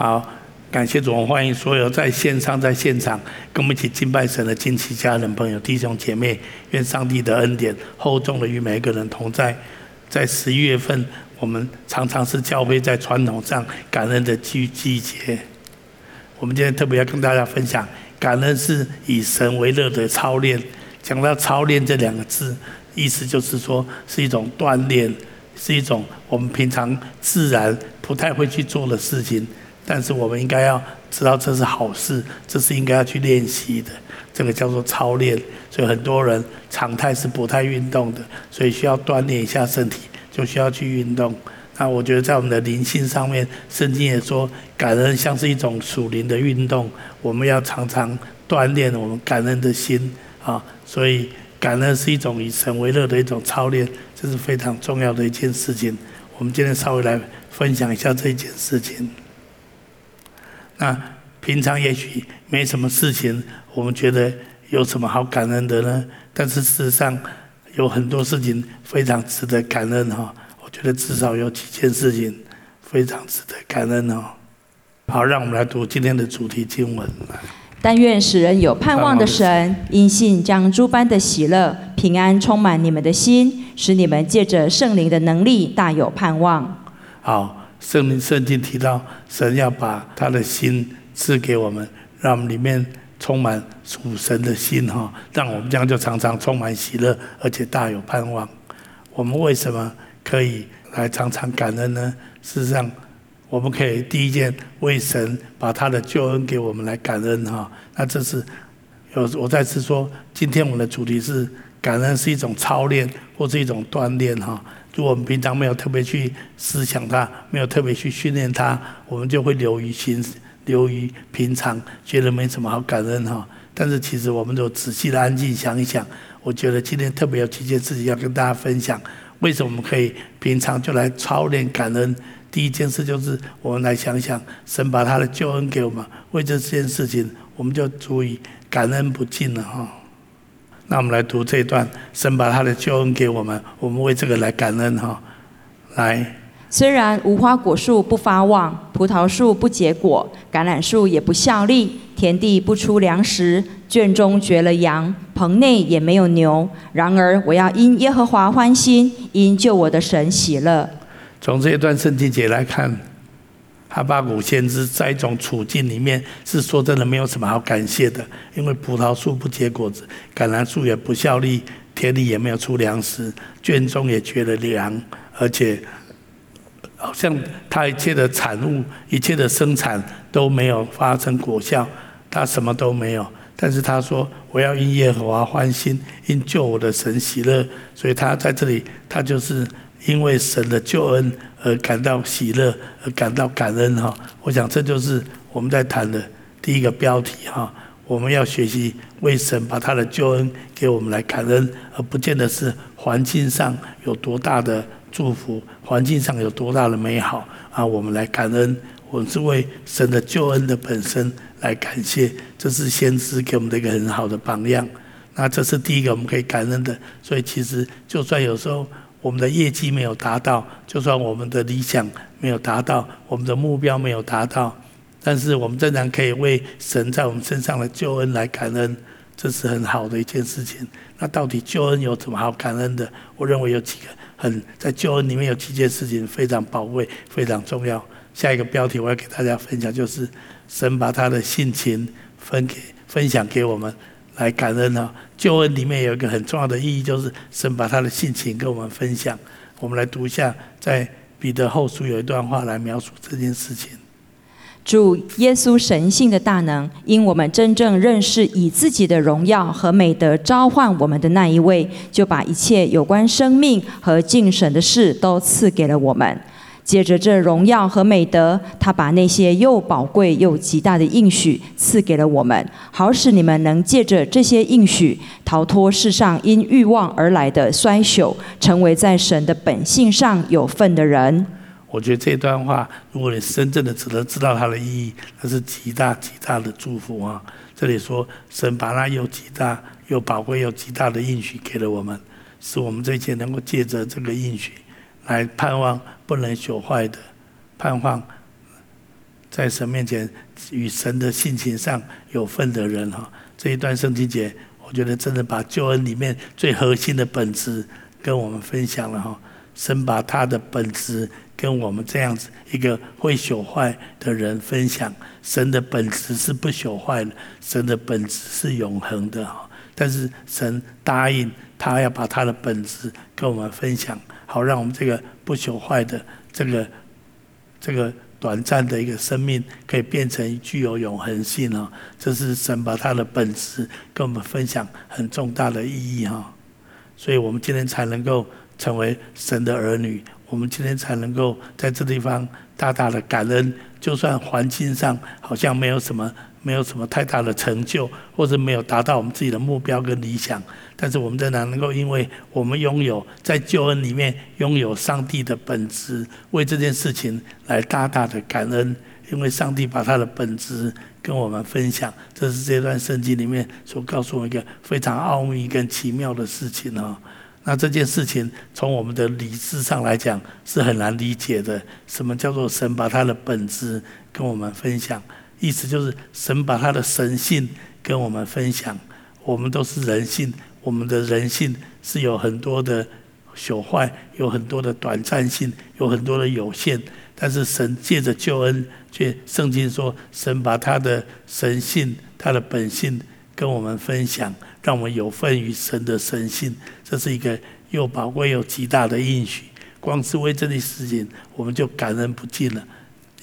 好，感谢主，我欢迎所有在线上、在现场跟我们一起敬拜神的亲戚、家人、朋友、弟兄姐妹，愿上帝的恩典厚重的与每一个人同在。在十一月份，我们常常是教会在传统上感恩的季季节。我们今天特别要跟大家分享，感恩是以神为乐的操练。讲到操练这两个字，意思就是说是一种锻炼，是一种我们平常自然不太会去做的事情。但是我们应该要知道这是好事，这是应该要去练习的。这个叫做操练。所以很多人常态是不太运动的，所以需要锻炼一下身体，就需要去运动。那我觉得在我们的灵性上面，圣经也说，感恩像是一种属灵的运动，我们要常常锻炼我们感恩的心啊。所以感恩是一种以神为乐的一种操练，这是非常重要的一件事情。我们今天稍微来分享一下这一件事情。那平常也许没什么事情，我们觉得有什么好感恩的呢？但是事实上有很多事情非常值得感恩哈。我觉得至少有几件事情非常值得感恩哦。好，让我们来读今天的主题经文。但愿使人有盼望的神，因信将诸般的喜乐、平安充满你们的心，使你们借着圣灵的能力大有盼望。好。圣灵圣经提到，神要把他的心赐给我们，让我们里面充满属神的心哈，让我们这样就常常充满喜乐，而且大有盼望。我们为什么可以来常常感恩呢？事实上，我们可以第一件为神把他的救恩给我们来感恩哈。那这是有我再次说，今天我们的主题是感恩是一种操练或是一种锻炼哈。如果我们平常没有特别去思想它，没有特别去训练它，我们就会流于心，流于平常，觉得没什么好感恩哈。但是其实我们都仔细的安静想一想，我觉得今天特别有几件事情要跟大家分享。为什么我们可以平常就来操练感恩？第一件事就是我们来想想，神把他的救恩给我们，为这件事情，我们就足以感恩不尽了哈。那我们来读这一段，神把他的救恩给我们，我们为这个来感恩哈。来，虽然无花果树不发旺，葡萄树不结果，橄榄树也不效力，田地不出粮食，圈中绝了羊，棚内也没有牛，然而我要因耶和华欢心，因救我的神喜乐。从这一段圣经节来看。哈巴谷先知在一种处境里面，是说真的没有什么好感谢的，因为葡萄树不结果子，橄榄树也不效力，田里也没有出粮食，圈中也缺了粮，而且好像他一切的产物、一切的生产都没有发生果效，他什么都没有。但是他说：“我要因耶和华欢心，因救我的神喜乐。”所以他在这里，他就是。因为神的救恩而感到喜乐，而感到感恩哈。我想这就是我们在谈的第一个标题哈。我们要学习为神把他的救恩给我们来感恩，而不见得是环境上有多大的祝福，环境上有多大的美好啊。我们来感恩，我们是为神的救恩的本身来感谢。这是先知给我们的一个很好的榜样。那这是第一个我们可以感恩的。所以其实就算有时候。我们的业绩没有达到，就算我们的理想没有达到，我们的目标没有达到，但是我们仍然可以为神在我们身上的救恩来感恩，这是很好的一件事情。那到底救恩有什么好感恩的？我认为有几个很在救恩里面有几件事情非常宝贵、非常重要。下一个标题我要给大家分享，就是神把他的性情分给分享给我们。来感恩啊！救恩里面有一个很重要的意义，就是神把他的性情跟我们分享。我们来读一下，在彼得后书有一段话来描述这件事情。主耶稣神性的大能，因我们真正认识以自己的荣耀和美德召唤我们的那一位，就把一切有关生命和敬神的事都赐给了我们。借着这荣耀和美德，他把那些又宝贵又极大的应许赐给了我们，好使你们能借着这些应许，逃脱世上因欲望而来的衰朽，成为在神的本性上有份的人。我觉得这段话，如果你真正的只能知道它的意义，那是极大极大的祝福啊！这里说，神把那又极大又宝贵又极大的应许给了我们，使我们这些能够借着这个应许。来盼望不能朽坏的，盼望在神面前与神的性情上有份的人哈。这一段圣经节，我觉得真的把救恩里面最核心的本质跟我们分享了哈。神把他的本质跟我们这样子一个会朽坏的人分享。神的本质是不朽坏的，神的本质是永恒的哈。但是神答应他要把他的本质跟我们分享，好让我们这个不朽坏的这个这个短暂的一个生命，可以变成具有永恒性哦。这是神把他的本质跟我们分享很重大的意义哈。所以我们今天才能够成为神的儿女，我们今天才能够在这地方大大的感恩，就算环境上好像没有什么。没有什么太大的成就，或者没有达到我们自己的目标跟理想，但是我们仍然能够，因为我们拥有在救恩里面拥有上帝的本质，为这件事情来大大的感恩，因为上帝把他的本质跟我们分享，这是这段圣经里面所告诉我们一个非常奥秘跟奇妙的事情哦。那这件事情从我们的理智上来讲是很难理解的，什么叫做神把他的本质跟我们分享？意思就是，神把他的神性跟我们分享。我们都是人性，我们的人性是有很多的朽坏，有很多的短暂性，有很多的有限。但是神借着救恩，却圣经说，神把他的神性、他的本性跟我们分享，让我们有份于神的神性。这是一个又宝贵又极大的应许。光是为这件事情，我们就感恩不尽了。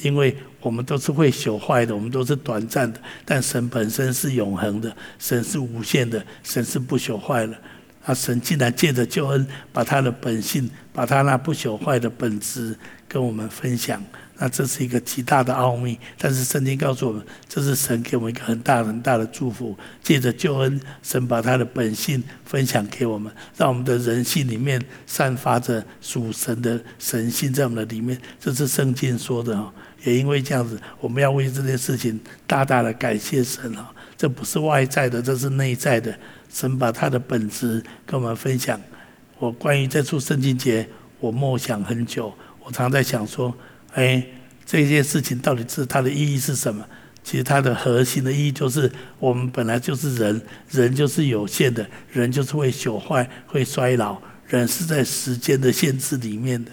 因为我们都是会朽坏的，我们都是短暂的，但神本身是永恒的，神是无限的，神是不朽坏的。啊，神竟然借着救恩，把他的本性，把他那不朽坏的本质跟我们分享。那这是一个极大的奥秘。但是圣经告诉我们，这是神给我们一个很大很大的祝福。借着救恩，神把他的本性分享给我们，让我们的人性里面散发着属神的神性在我们的里面。这是圣经说的。也因为这样子，我们要为这件事情大大的感谢神啊！这不是外在的，这是内在的。神把他的本质跟我们分享。我关于这处圣经节，我默想很久。我常在想说，哎，这件事情到底是它的意义是什么？其实它的核心的意义就是，我们本来就是人，人就是有限的，人就是会朽坏、会衰老，人是在时间的限制里面的。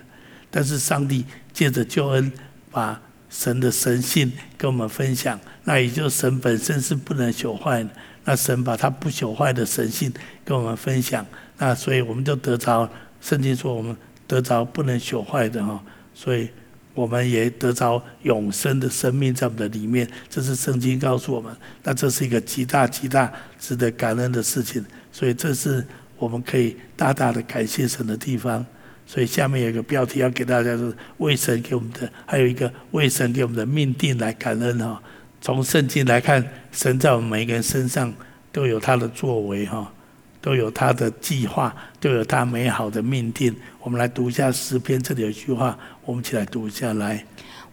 但是上帝借着救恩把神的神性跟我们分享，那也就是神本身是不能朽坏的。那神把他不朽坏的神性跟我们分享，那所以我们就得着圣经说我们得着不能朽坏的哈，所以我们也得着永生的生命在我们的里面。这是圣经告诉我们，那这是一个极大极大值得感恩的事情。所以这是我们可以大大的感谢神的地方。所以下面有一个标题要给大家，是为神给我们的，还有一个为神给我们的命定来感恩哈。从圣经来看，神在我们每一个人身上都有他的作为哈，都有他的计划，都有他美好的命定。我们来读一下诗篇，这里有一句话，我们一起来读一下来。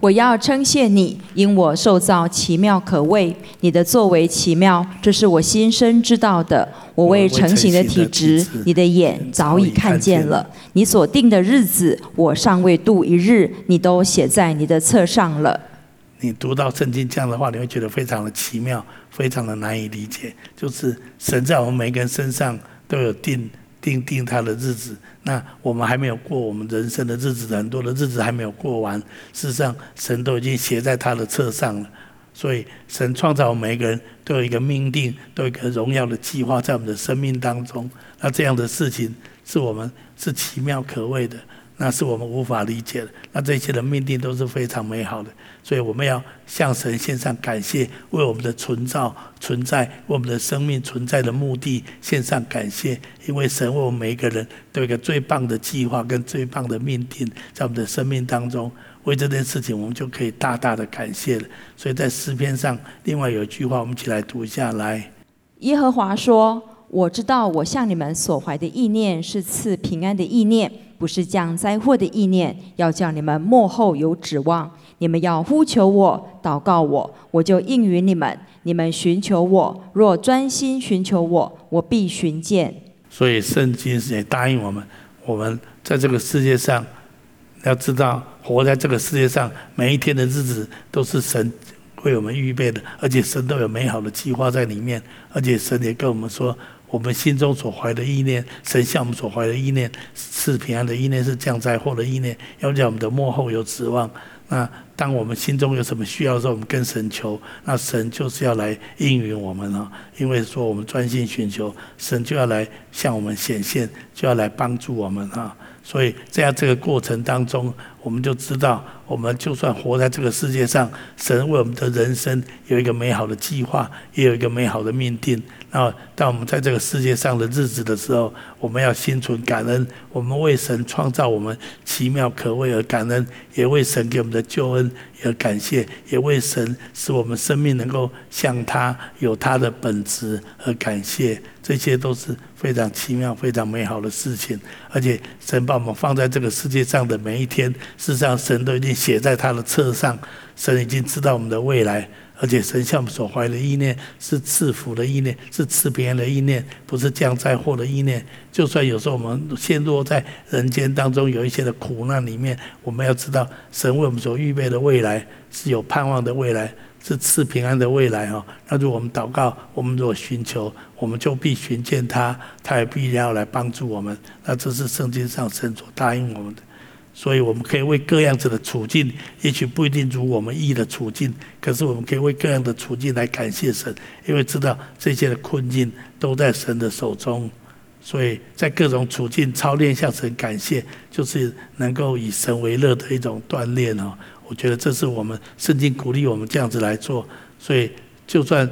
我要称谢你，因我受造奇妙可畏，你的作为奇妙，这是我心生知道的。我未成形的体质，你的眼早已看见了。你所定的日子，我尚未度一日，你都写在你的册上了。你读到圣经这样的话，你会觉得非常的奇妙，非常的难以理解。就是神在我们每个人身上都有定。定定他的日子，那我们还没有过我们人生的日子，很多的日子还没有过完。事实上，神都已经写在他的册上了。所以，神创造我们每一个人都有一个命定，都有一个荣耀的计划在我们的生命当中。那这样的事情是我们是奇妙可畏的。那是我们无法理解的。那这些的命定都是非常美好的，所以我们要向神献上感谢，为我们的存造、存在、为我们的生命存在的目的献上感谢。因为神为我们每一个人都有一个最棒的计划跟最棒的命定，在我们的生命当中，为这件事情，我们就可以大大的感谢了。所以在诗篇上，另外有一句话，我们一起来读一下来。耶和华说：“我知道我向你们所怀的意念是赐平安的意念。”不是降灾祸的意念，要叫你们末后有指望。你们要呼求我，祷告我，我就应允你们。你们寻求我，若专心寻求我，我必寻见。所以圣经也答应我们，我们在这个世界上，要知道活在这个世界上，每一天的日子都是神为我们预备的，而且神都有美好的计划在里面，而且神也跟我们说，我们心中所怀的意念，神向我们所怀的意念是平安的意念，是降灾祸的意念，要叫我们的幕后有指望。那当我们心中有什么需要的时候，我们跟神求，那神就是要来应允我们了。因为说我们专心寻求，神就要来向我们显现，就要来帮助我们啊。所以在这个过程当中，我们就知道，我们就算活在这个世界上，神为我们的人生有一个美好的计划，也有一个美好的命定。然后，当我们在这个世界上的日子的时候，我们要心存感恩。我们为神创造我们奇妙可畏而感恩，也为神给我们的救恩而感谢，也为神使我们生命能够像他有他的本质而感谢。这些都是非常奇妙、非常美好的事情。而且，神把我们放在这个世界上的每一天，事实上，神都已经写在他的册上。神已经知道我们的未来。而且神向我们所怀的意念是赐福的意念，是赐平安的意念，不是降灾祸的意念。就算有时候我们陷落在人间当中，有一些的苦难里面，我们要知道，神为我们所预备的未来是有盼望的未来，是赐平安的未来哦。那如果我们祷告，我们如果寻求，我们就必寻见他，他也必然要来帮助我们。那这是圣经上神所答应我们的。所以我们可以为各样子的处境，也许不一定如我们意的处境，可是我们可以为各样的处境来感谢神，因为知道这些的困境都在神的手中。所以在各种处境操练向神感谢，就是能够以神为乐的一种锻炼哦。我觉得这是我们圣经鼓励我们这样子来做。所以就算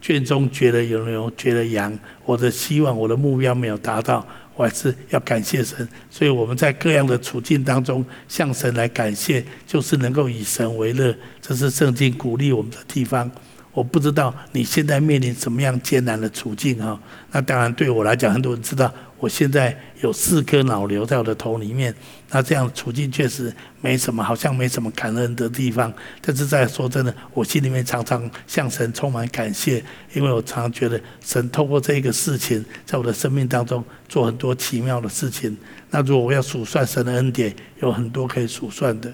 圈中绝了牛，觉得羊，我的希望，我的目标没有达到。我还是要感谢神，所以我们在各样的处境当中向神来感谢，就是能够以神为乐，这是圣经鼓励我们的地方。我不知道你现在面临什么样艰难的处境哈？那当然对我来讲，很多人知道我现在有四颗脑瘤在我的头里面。那这样处境确实没什么，好像没什么感恩的地方。但是在说真的，我心里面常常向神充满感谢，因为我常常觉得神透过这个事情，在我的生命当中做很多奇妙的事情。那如果我要数算神的恩典，有很多可以数算的。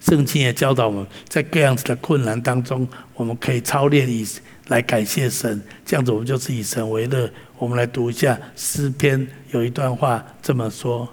圣经也教导我们在各样子的困难当中，我们可以操练以来感谢神，这样子我们就是以神为乐。我们来读一下诗篇，有一段话这么说：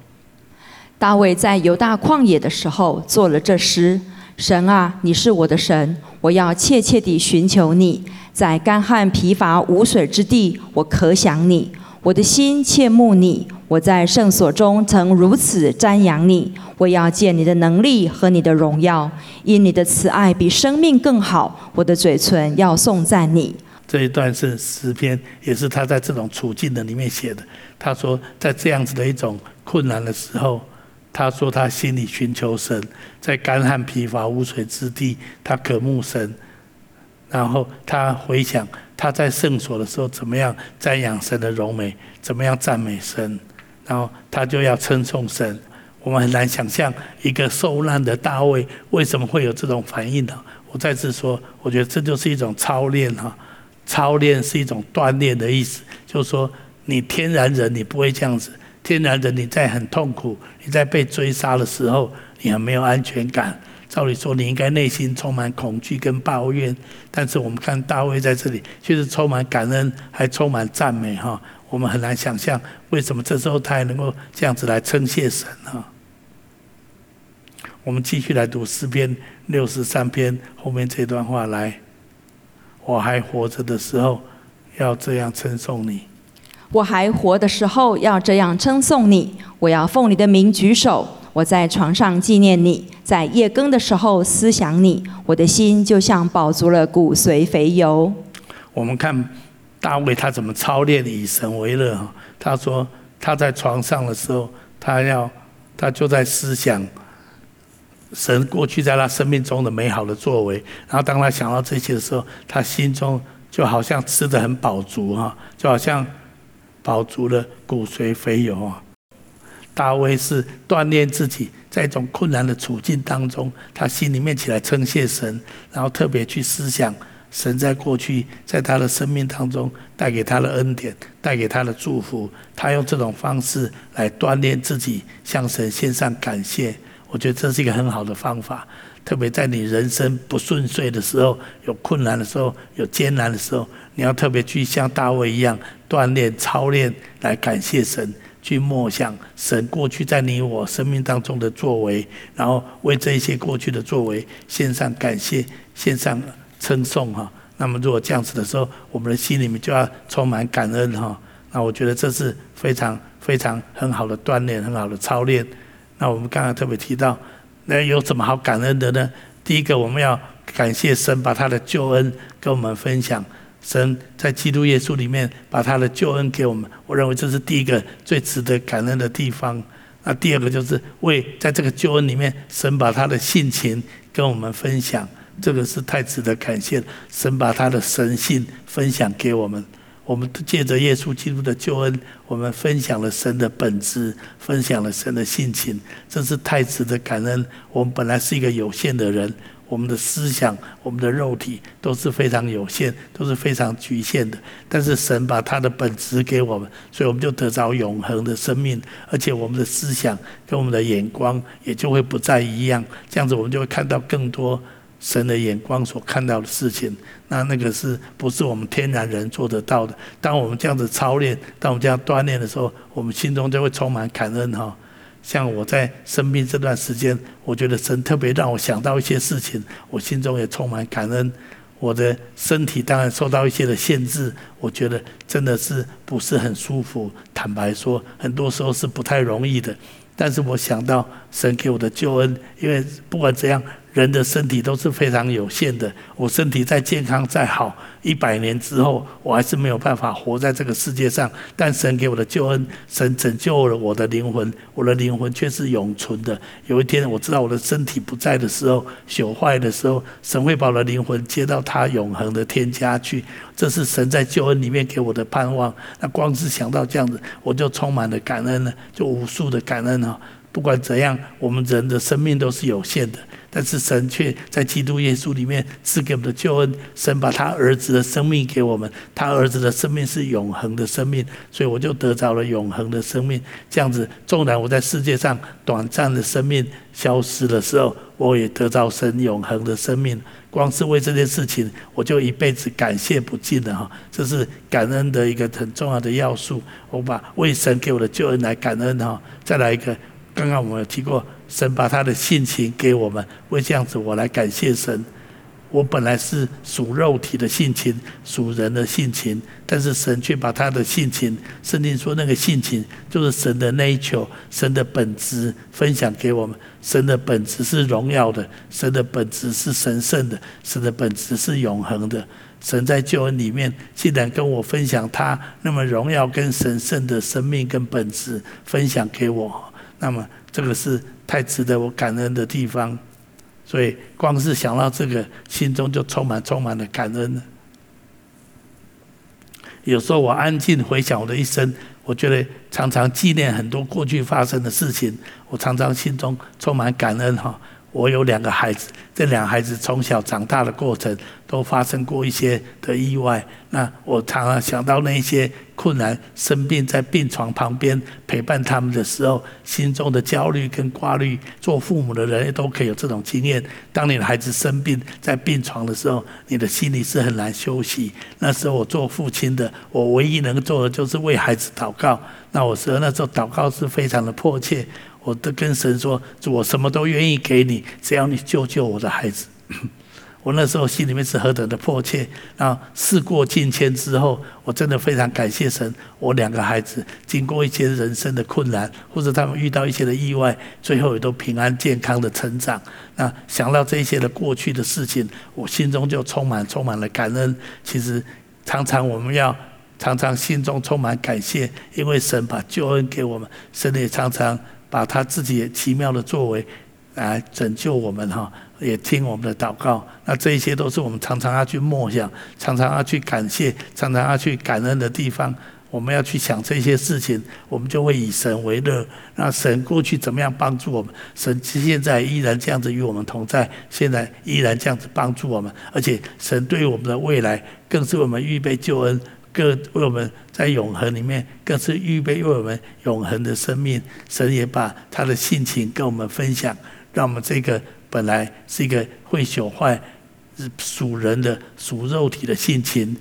大卫在犹大旷野的时候做了这诗：神啊，你是我的神，我要切切地寻求你，在干旱疲乏无水之地，我可想你。我的心切慕你，我在圣所中曾如此瞻仰你。我要见你的能力和你的荣耀，因你的慈爱比生命更好。我的嘴唇要颂赞你。这一段是诗篇，也是他在这种处境的里面写的。他说，在这样子的一种困难的时候，他说他心里寻求神，在干旱疲乏无水之地，他渴慕神。然后他回想。他在圣所的时候，怎么样瞻仰神的荣美，怎么样赞美神，然后他就要称颂神。我们很难想象一个受难的大卫为什么会有这种反应呢？我再次说，我觉得这就是一种操练哈，操练是一种锻炼的意思，就是说你天然人你不会这样子，天然人你在很痛苦，你在被追杀的时候，你很没有安全感。照理说，你应该内心充满恐惧跟抱怨，但是我们看大卫在这里，却是充满感恩，还充满赞美哈。我们很难想象，为什么这时候他还能够这样子来称谢神哈。我们继续来读诗篇六十三篇后面这段话来，我还活着的时候，要这样称颂你。我还活的时候，要这样称颂你。我要奉你的名举手。我在床上纪念你，在夜更的时候思想你，我的心就像饱足了骨髓肥油。我们看大卫他怎么操练以神为乐。他说他在床上的时候，他要他就在思想神过去在他生命中的美好的作为。然后当他想到这些的时候，他心中就好像吃的很饱足哈，就好像饱足了骨髓肥油啊。大卫是锻炼自己，在一种困难的处境当中，他心里面起来称谢神，然后特别去思想神在过去在他的生命当中带给他的恩典，带给他的祝福。他用这种方式来锻炼自己，向神献上感谢。我觉得这是一个很好的方法。特别在你人生不顺遂的时候、有困难的时候、有艰难的时候，你要特别去像大卫一样锻炼、操练，来感谢神，去默想神过去在你我生命当中的作为，然后为这一些过去的作为献上感谢、献上称颂哈。那么如果这样子的时候，我们的心里面就要充满感恩哈。那我觉得这是非常非常很好的锻炼、很好的操练。那我们刚刚特别提到。那有什么好感恩的呢？第一个，我们要感谢神把他的救恩跟我们分享。神在基督耶稣里面把他的救恩给我们，我认为这是第一个最值得感恩的地方。那第二个就是为在这个救恩里面，神把他的性情跟我们分享，这个是太值得感谢。神把他的神性分享给我们。我们借着耶稣基督的救恩，我们分享了神的本质，分享了神的性情，这是太值得感恩。我们本来是一个有限的人，我们的思想、我们的肉体都是非常有限，都是非常局限的。但是神把他的本质给我们，所以我们就得着永恒的生命，而且我们的思想跟我们的眼光也就会不再一样。这样子，我们就会看到更多。神的眼光所看到的事情，那那个是不是我们天然人做得到的？当我们这样子操练，当我们这样锻炼的时候，我们心中就会充满感恩哈。像我在生病这段时间，我觉得神特别让我想到一些事情，我心中也充满感恩。我的身体当然受到一些的限制，我觉得真的是不是很舒服。坦白说，很多时候是不太容易的。但是我想到神给我的救恩，因为不管怎样。人的身体都是非常有限的。我身体再健康再好，一百年之后，我还是没有办法活在这个世界上。但神给我的救恩，神拯救了我的灵魂，我的灵魂却是永存的。有一天，我知道我的身体不在的时候，朽坏的时候，神会把我的灵魂接到他永恒的天家去。这是神在救恩里面给我的盼望。那光是想到这样子，我就充满了感恩了，就无数的感恩啊！不管怎样，我们人的生命都是有限的。但是神却在基督耶稣里面赐给我们的救恩，神把他儿子的生命给我们，他儿子的生命是永恒的生命，所以我就得着了永恒的生命。这样子，纵然我在世界上短暂的生命消失的时候，我也得着神永恒的生命。光是为这件事情，我就一辈子感谢不尽了哈。这是感恩的一个很重要的要素。我把为神给我的救恩来感恩哈。再来一个，刚刚我们有提过。神把他的性情给我们，为这样子，我来感谢神。我本来是属肉体的性情，属人的性情，但是神却把他的性情，圣经说那个性情就是神的 nature，神的本质分享给我们。神的本质是荣耀的，神的本质是神圣的，神的本质是永恒的。神在救恩里面，既然跟我分享他那么荣耀跟神圣的生命跟本质分享给我，那么这个是。太值得我感恩的地方，所以光是想到这个，心中就充满充满了感恩。有时候我安静回想我的一生，我觉得常常纪念很多过去发生的事情，我常常心中充满感恩哈。我有两个孩子，这两个孩子从小长大的过程都发生过一些的意外。那我常常想到那些困难、生病在病床旁边陪伴他们的时候，心中的焦虑跟挂虑。做父母的人都可以有这种经验。当你的孩子生病在病床的时候，你的心里是很难休息。那时候我做父亲的，我唯一能做的就是为孩子祷告。那我说那时候祷告是非常的迫切。我都跟神说，我什么都愿意给你，只要你救救我的孩子。我那时候心里面是何等的迫切。然后事过境迁之后，我真的非常感谢神。我两个孩子经过一些人生的困难，或者他们遇到一些的意外，最后也都平安健康的成长。那想到这些的过去的事情，我心中就充满充满了感恩。其实常常我们要常常心中充满感谢，因为神把救恩给我们，神也常常。把他自己奇妙的作为来拯救我们哈，也听我们的祷告。那这一些都是我们常常要去默想、常常要去感谢、常常要去感恩的地方。我们要去想这些事情，我们就会以神为乐。那神过去怎么样帮助我们？神现在依然这样子与我们同在，现在依然这样子帮助我们。而且神对我们的未来，更是我们预备救恩。更为我们在永恒里面，更是预备为我们永恒的生命。神也把他的性情跟我们分享，让我们这个本来是一个会朽坏、属人的、属肉体的性情，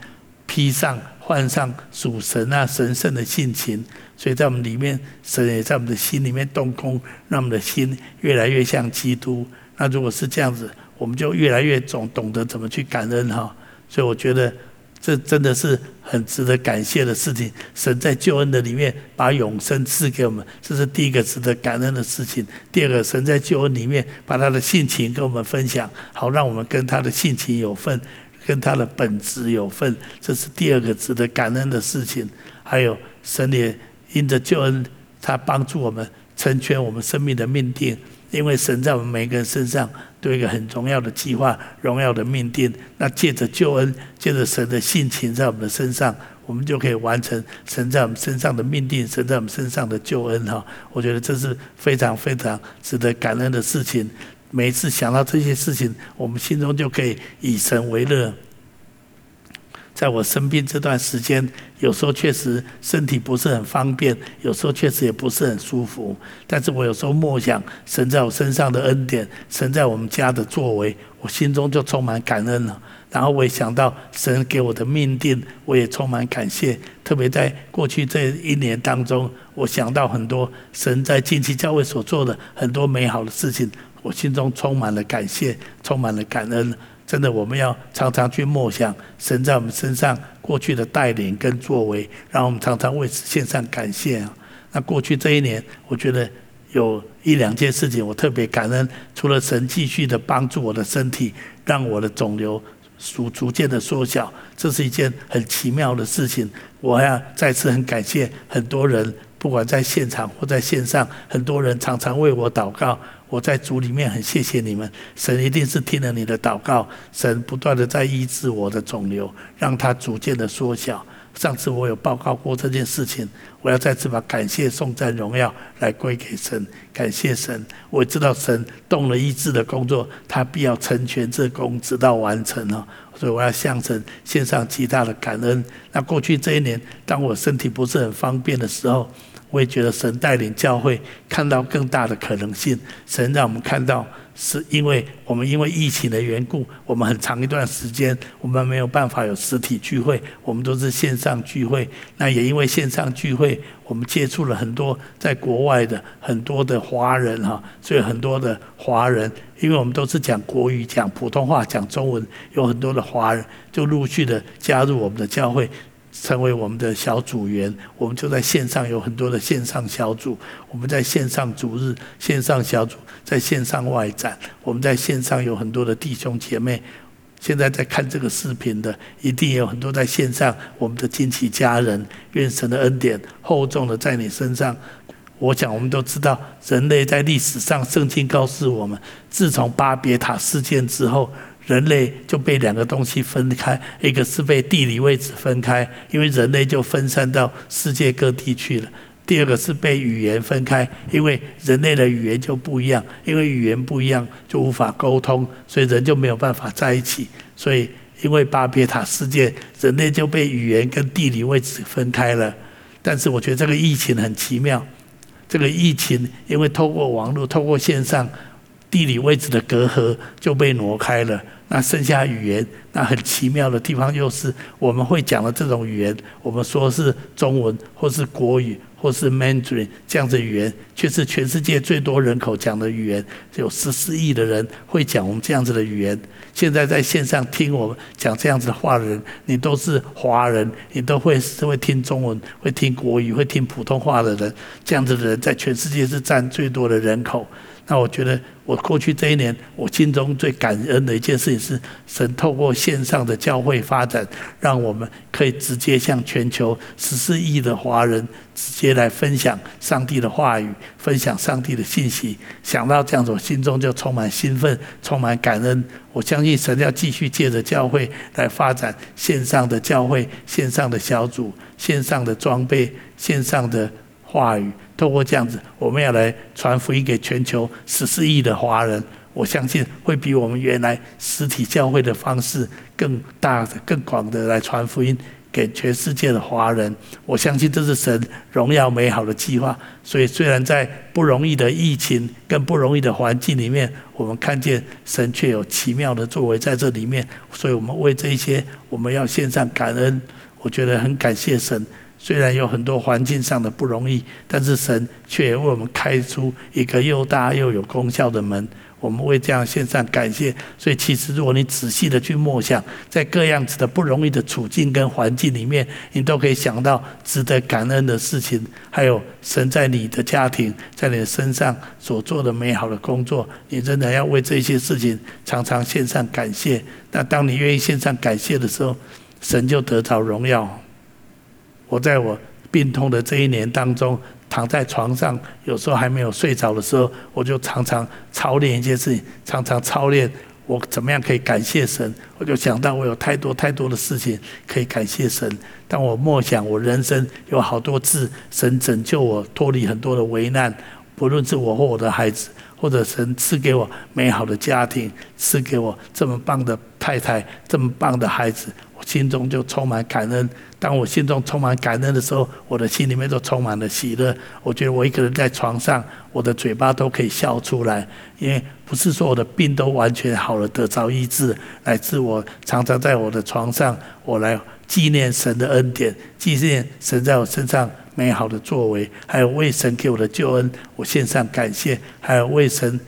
披上换上属神啊神圣的性情。所以在我们里面，神也在我们的心里面动工，让我们的心越来越像基督。那如果是这样子，我们就越来越总懂得怎么去感恩哈。所以我觉得这真的是很值得感谢的事情。神在救恩的里面把永生赐给我们，这是第一个值得感恩的事情。第二个，神在救恩里面把他的性情跟我们分享，好让我们跟他的性情有份，跟他的本质有份，这是第二个值得感恩的事情。还有神也。因着救恩，他帮助我们成全我们生命的命定。因为神在我们每个人身上都有一个很重要的计划、荣耀的命定。那借着救恩，借着神的性情在我们的身上，我们就可以完成神在我们身上的命定，神在我们身上的救恩。哈，我觉得这是非常非常值得感恩的事情。每一次想到这些事情，我们心中就可以以神为乐。在我生病这段时间，有时候确实身体不是很方便，有时候确实也不是很舒服。但是我有时候默想神在我身上的恩典，神在我们家的作为，我心中就充满感恩了。然后我也想到神给我的命定，我也充满感谢。特别在过去这一年当中，我想到很多神在近期教会所做的很多美好的事情，我心中充满了感谢，充满了感恩。真的，我们要常常去默想神在我们身上过去的带领跟作为，让我们常常为此献上感谢啊。那过去这一年，我觉得有一两件事情我特别感恩，除了神继续的帮助我的身体，让我的肿瘤逐逐渐的缩小，这是一件很奇妙的事情。我还要再次很感谢很多人，不管在现场或在线上，很多人常常为我祷告。我在主里面很谢谢你们，神一定是听了你的祷告，神不断的在医治我的肿瘤，让它逐渐的缩小。上次我有报告过这件事情，我要再次把感谢、颂赞、荣耀来归给神，感谢神。我知道神动了医治的工作，他必要成全这工，直到完成哦。所以我要向神献上极大的感恩。那过去这一年，当我身体不是很方便的时候，我也觉得神带领教会看到更大的可能性。神让我们看到，是因为我们因为疫情的缘故，我们很长一段时间我们没有办法有实体聚会，我们都是线上聚会。那也因为线上聚会，我们接触了很多在国外的很多的华人哈，所以很多的华人，因为我们都是讲国语、讲普通话、讲中文，有很多的华人就陆续的加入我们的教会。成为我们的小组员，我们就在线上有很多的线上小组，我们在线上主日、线上小组，在线上外展，我们在线上有很多的弟兄姐妹。现在在看这个视频的，一定有很多在线上我们的亲戚家人。愿神的恩典厚重的在你身上。我想我们都知道，人类在历史上，圣经告诉我们，自从巴别塔事件之后。人类就被两个东西分开，一个是被地理位置分开，因为人类就分散到世界各地去了；第二个是被语言分开，因为人类的语言就不一样，因为语言不一样就无法沟通，所以人就没有办法在一起。所以因为巴别塔事件，人类就被语言跟地理位置分开了。但是我觉得这个疫情很奇妙，这个疫情因为透过网络、透过线上，地理位置的隔阂就被挪开了。那剩下语言，那很奇妙的地方就是我们会讲的这种语言，我们说是中文，或是国语，或是 Mandarin 这样子语言，却是全世界最多人口讲的语言，有十四亿的人会讲我们这样子的语言。现在在线上听我们讲这样子的话的人，你都是华人，你都会是会听中文，会听国语，会听普通话的人，这样子的人在全世界是占最多的人口。那我觉得，我过去这一年，我心中最感恩的一件事情是，神透过线上的教会发展，让我们可以直接向全球十四亿的华人直接来分享上帝的话语，分享上帝的信息。想到这样子，我心中就充满兴奋，充满感恩。我相信神要继续借着教会来发展线上的教会、线上的小组、线上的装备、线上的话语。透过这样子，我们要来传福音给全球十四亿的华人，我相信会比我们原来实体教会的方式更大、更广的来传福音给全世界的华人。我相信这是神荣耀美好的计划。所以，虽然在不容易的疫情跟不容易的环境里面，我们看见神却有奇妙的作为在这里面。所以我们为这一些，我们要献上感恩。我觉得很感谢神。虽然有很多环境上的不容易，但是神却为我们开出一个又大又有功效的门。我们为这样献上感谢。所以，其实如果你仔细的去默想，在各样子的不容易的处境跟环境里面，你都可以想到值得感恩的事情，还有神在你的家庭、在你的身上所做的美好的工作。你真的要为这些事情常常献上感谢。那当你愿意献上感谢的时候，神就得到荣耀。我在我病痛的这一年当中，躺在床上，有时候还没有睡着的时候，我就常常操练一件事情，常常操练我怎么样可以感谢神。我就想到我有太多太多的事情可以感谢神。当我默想我人生有好多次神拯救我脱离很多的危难，不论是我或我的孩子，或者神赐给我美好的家庭，赐给我这么棒的太太，这么棒的孩子，我心中就充满感恩。当我心中充满感恩的时候，我的心里面都充满了喜乐。我觉得我一个人在床上，我的嘴巴都可以笑出来，因为不是说我的病都完全好了，得着医治，乃至我常常在我的床上，我来纪念神的恩典，纪念神在我身上美好的作为，还有为神给我的救恩，我献上感谢，还有为神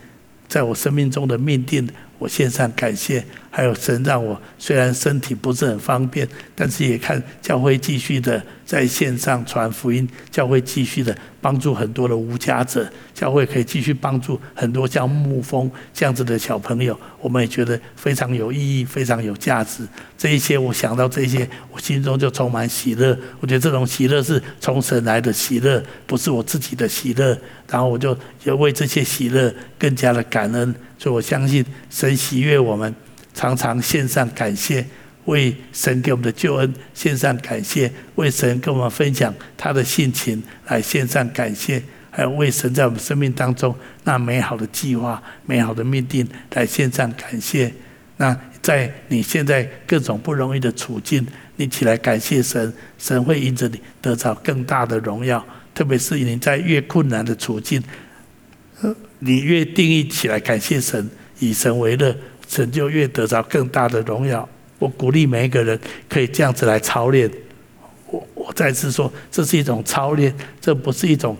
在我生命中的命定，我献上感谢。还有神让我虽然身体不是很方便，但是也看教会继续的在线上传福音，教会继续的帮助很多的无家者，教会可以继续帮助很多像牧蜂这样子的小朋友，我们也觉得非常有意义，非常有价值。这一些我想到这些，我心中就充满喜乐。我觉得这种喜乐是从神来的喜乐，不是我自己的喜乐。然后我就也为这些喜乐更加的感恩，所以我相信神喜悦我们。常常献上感谢，为神给我们的救恩献上感谢，为神跟我们分享他的性情来献上感谢，还有为神在我们生命当中那美好的计划、美好的命定来献上感谢。那在你现在各种不容易的处境，你起来感谢神，神会因着你得着更大的荣耀。特别是你在越困难的处境，你越定义起来感谢神，以神为乐。神就越得着更大的荣耀。我鼓励每一个人可以这样子来操练。我我再次说，这是一种操练，这不是一种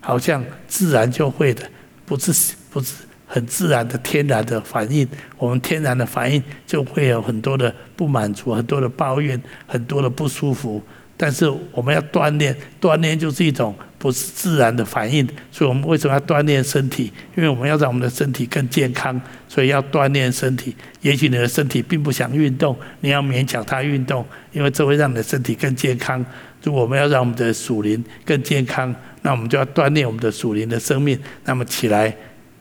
好像自然就会的，不是不是很自然的天然的反应。我们天然的反应就会有很多的不满足，很多的抱怨，很多的不舒服。但是我们要锻炼，锻炼就是一种。不是自然的反应，所以我们为什么要锻炼身体？因为我们要让我们的身体更健康，所以要锻炼身体。也许你的身体并不想运动，你要勉强它运动，因为这会让你的身体更健康。如果我们要让我们的属灵更健康，那我们就要锻炼我们的属灵的生命。那么起来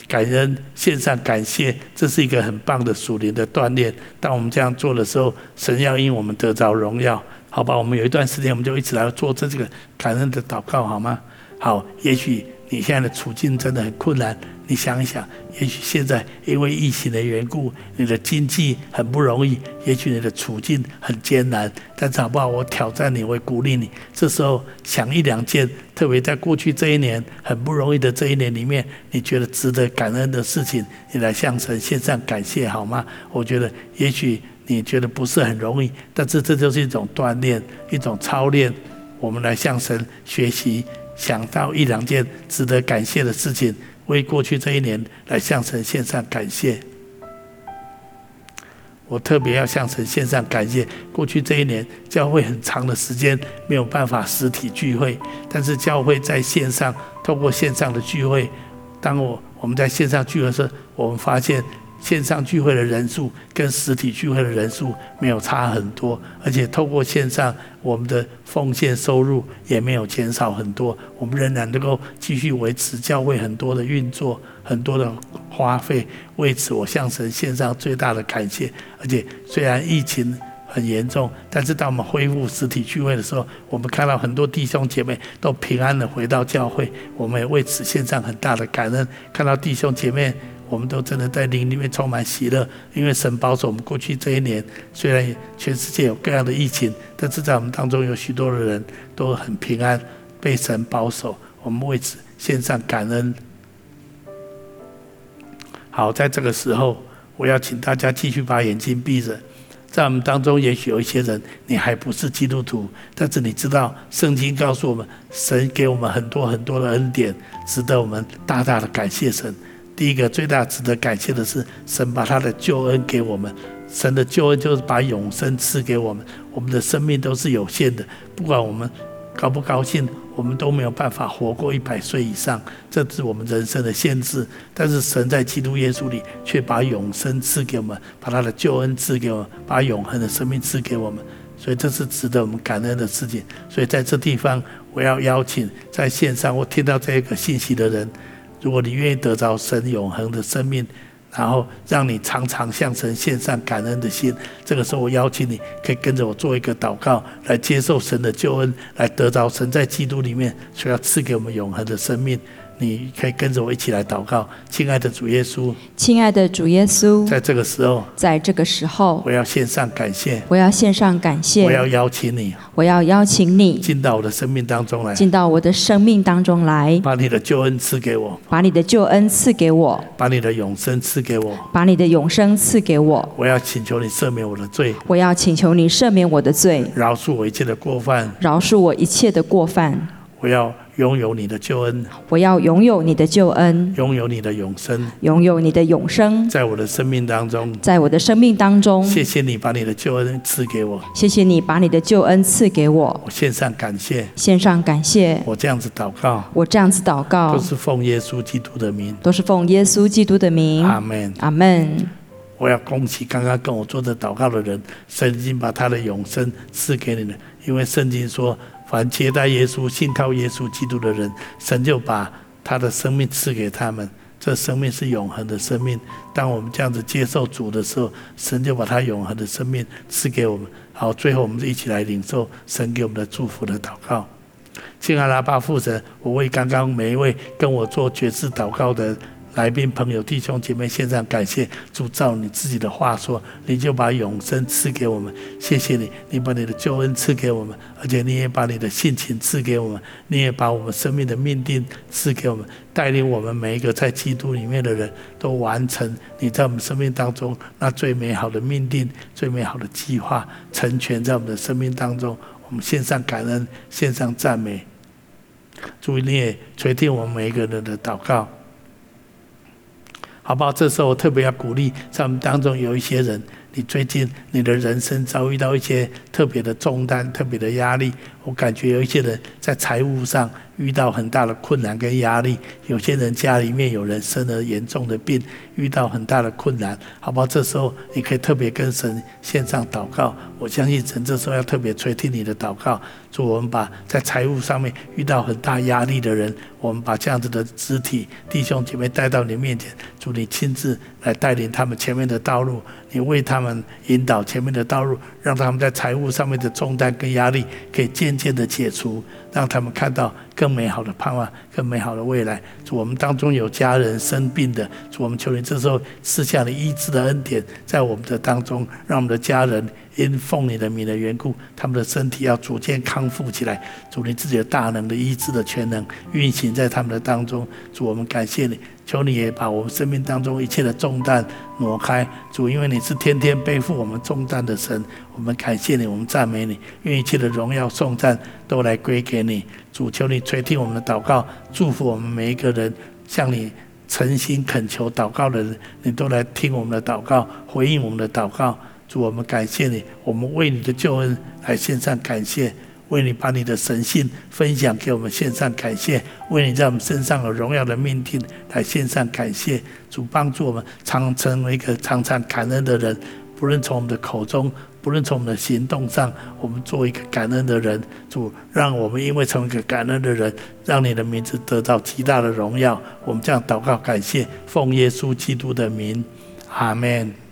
感恩，献上感谢，这是一个很棒的属灵的锻炼。当我们这样做的时候，神要因我们得着荣耀。好吧，我们有一段时间，我们就一起来做这这个感恩的祷告，好吗？好，也许你现在的处境真的很困难，你想一想，也许现在因为疫情的缘故，你的经济很不容易，也许你的处境很艰难，但是好不好？我挑战你，我鼓励你，这时候想一两件，特别在过去这一年很不容易的这一年里面，你觉得值得感恩的事情，你来向神献上感谢，好吗？我觉得也许。你觉得不是很容易，但是这就是一种锻炼，一种操练。我们来向神学习，想到一两件值得感谢的事情，为过去这一年来向神献上感谢。我特别要向神献上感谢，过去这一年教会很长的时间没有办法实体聚会，但是教会在线上，透过线上的聚会，当我我们在线上聚会时，我们发现。线上聚会的人数跟实体聚会的人数没有差很多，而且透过线上，我们的奉献收入也没有减少很多，我们仍然能够继续维持教会很多的运作，很多的花费。为此，我向神献上最大的感谢。而且，虽然疫情很严重，但是当我们恢复实体聚会的时候，我们看到很多弟兄姐妹都平安的回到教会，我们也为此献上很大的感恩。看到弟兄姐妹。我们都真的在灵里面充满喜乐，因为神保守我们过去这一年，虽然全世界有各样的疫情，但是在我们当中有许多的人都很平安，被神保守。我们为此献上感恩。好，在这个时候，我要请大家继续把眼睛闭着。在我们当中，也许有一些人，你还不是基督徒，但是你知道，圣经告诉我们，神给我们很多很多的恩典，值得我们大大的感谢神。第一个最大值得感谢的是，神把他的救恩给我们。神的救恩就是把永生赐给我们。我们的生命都是有限的，不管我们高不高兴，我们都没有办法活过一百岁以上，这是我们人生的限制。但是神在基督耶稣里却把永生赐给我们，把他的救恩赐给我们，把永恒的生命赐给我们。所以这是值得我们感恩的事情。所以在这地方，我要邀请在线上或听到这个信息的人。如果你愿意得着神永恒的生命，然后让你常常向神献上感恩的心，这个时候我邀请你，可以跟着我做一个祷告，来接受神的救恩，来得着神在基督里面所要赐给我们永恒的生命。你可以跟着我一起来祷告，亲爱的主耶稣，亲爱的主耶稣，在这个时候，在这个时候，我要献上感谢，我要献上感谢，我要邀请你，我要邀请你进到我的生命当中来，进到我的生命当中来，把你的救恩赐给我，把你的救恩赐给我，把你的永生赐给我，把你的永生赐给我。我要请求你赦免我的罪，我要请求你赦免我的罪，饶恕我一切的过犯，饶恕我一切的过犯。我要。拥有你的救恩，我要拥有你的救恩，拥有你的永生，拥有你的永生，在我的生命当中，在我的生命当中，谢谢你把你的救恩赐给我，谢谢你把你的救恩赐给我，我献上感谢，献上感谢，我这样子祷告，我这样子祷告，都是奉耶稣基督的名，都是奉耶稣基督的名，阿门，阿门。我要恭喜刚刚跟我做的祷告的人，神已经把他的永生赐给你了，因为圣经说。凡接待耶稣、信靠耶稣基督的人，神就把他的生命赐给他们。这生命是永恒的生命。当我们这样子接受主的时候，神就把他永恒的生命赐给我们。好，最后我们就一起来领受神给我们的祝福的祷告。亲爱的阿爸父神，我为刚刚每一位跟我做决志祷告的。来宾朋友、弟兄姐妹，献上感谢。主照你自己的话说，你就把永生赐给我们。谢谢你，你把你的救恩赐给我们，而且你也把你的性情赐给我们，你也把我们生命的命定赐给我们，带领我们每一个在基督里面的人都完成你在我们生命当中那最美好的命定、最美好的计划，成全在我们的生命当中。我们献上感恩，献上赞美。主，你也垂听我们每一个人的祷告。好不好？这时候我特别要鼓励，在我们当中有一些人，你最近你的人生遭遇到一些特别的重担、特别的压力。我感觉有一些人在财务上遇到很大的困难跟压力，有些人家里面有人生了严重的病，遇到很大的困难，好不好？这时候你可以特别跟神献上祷告，我相信神这时候要特别垂听你的祷告。祝我们把在财务上面遇到很大压力的人，我们把这样子的肢体弟兄姐妹带到你面前，祝你亲自来带领他们前面的道路，你为他们引导前面的道路，让他们在财务上面的重担跟压力可以渐渐的解除，让他们看到更美好的盼望，更美好的未来。祝我们当中有家人生病的，祝我们求你这时候赐下你医治的恩典，在我们的当中，让我们的家人因奉你的名的缘故，他们的身体要逐渐康复起来。祝你自己的大能的医治的全能运行在他们的当中。祝我们感谢你。求你也把我们生命当中一切的重担挪开，主，因为你是天天背负我们重担的神，我们感谢你，我们赞美你，愿一切的荣耀颂赞都来归给你。主，求你垂听我们的祷告，祝福我们每一个人，向你诚心恳求祷告的人，你都来听我们的祷告，回应我们的祷告。主，我们感谢你，我们为你的救恩来献上感谢。为你把你的神性分享给我们，献上感谢；为你在我们身上有荣耀的命定来献上感谢。主帮助我们常成为一个常常感恩的人，不论从我们的口中，不论从我们的行动上，我们做一个感恩的人。主让我们因为成为一个感恩的人，让你的名字得到极大的荣耀。我们这样祷告感谢，奉耶稣基督的名，阿门。